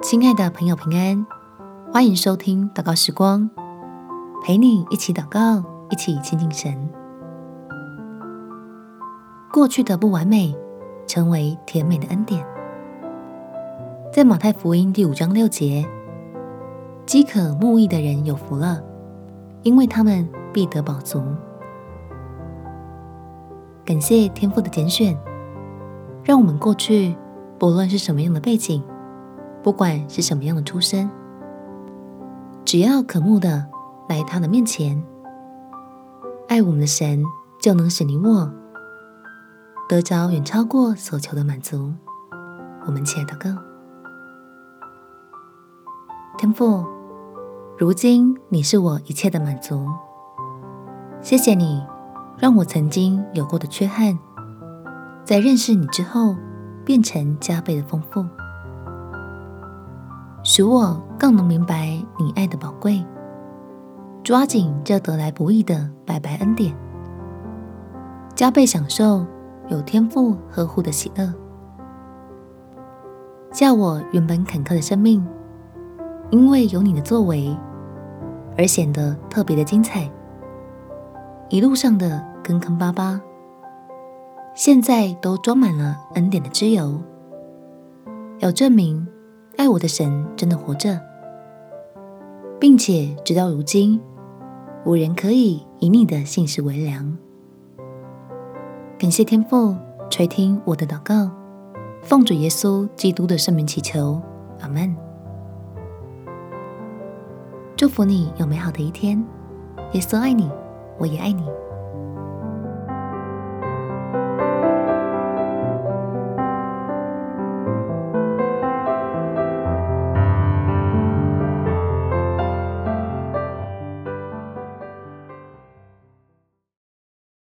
亲爱的朋友，平安，欢迎收听祷告时光，陪你一起祷告，一起亲近神。过去的不完美，成为甜美的恩典。在马太福音第五章六节，饥渴慕义的人有福了，因为他们必得饱足。感谢天父的拣选，让我们过去不论是什么样的背景，不管是什么样的出身，只要渴慕的来他的面前，爱我们的神就能使你我得着远超过所求的满足。我们亲爱的哥，天父，如今你是我一切的满足，谢谢你。让我曾经有过的缺憾，在认识你之后，变成加倍的丰富，使我更能明白你爱的宝贵，抓紧这得来不易的白白恩典，加倍享受有天父呵护的喜乐，叫我原本坎坷的生命，因为有你的作为，而显得特别的精彩。一路上的坑坑巴巴，现在都装满了恩典的脂油，要证明爱我的神真的活着，并且直到如今，无人可以以你的信实为量。感谢天父垂听我的祷告，奉主耶稣基督的圣名祈求，阿门。祝福你有美好的一天，耶稣爱你。我也爱你。